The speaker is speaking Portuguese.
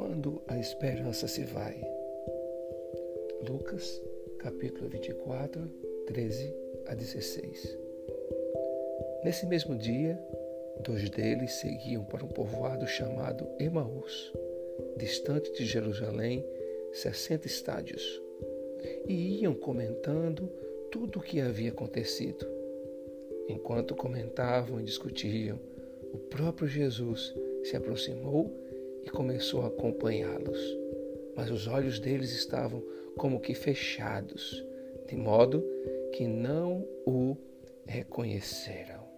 quando a esperança se vai. Lucas, capítulo 24, 13 a 16. Nesse mesmo dia, dois deles seguiam para um povoado chamado Emaús, distante de Jerusalém, sessenta estádios, e iam comentando tudo o que havia acontecido. Enquanto comentavam e discutiam, o próprio Jesus se aproximou e começou a acompanhá-los. Mas os olhos deles estavam como que fechados, de modo que não o reconheceram.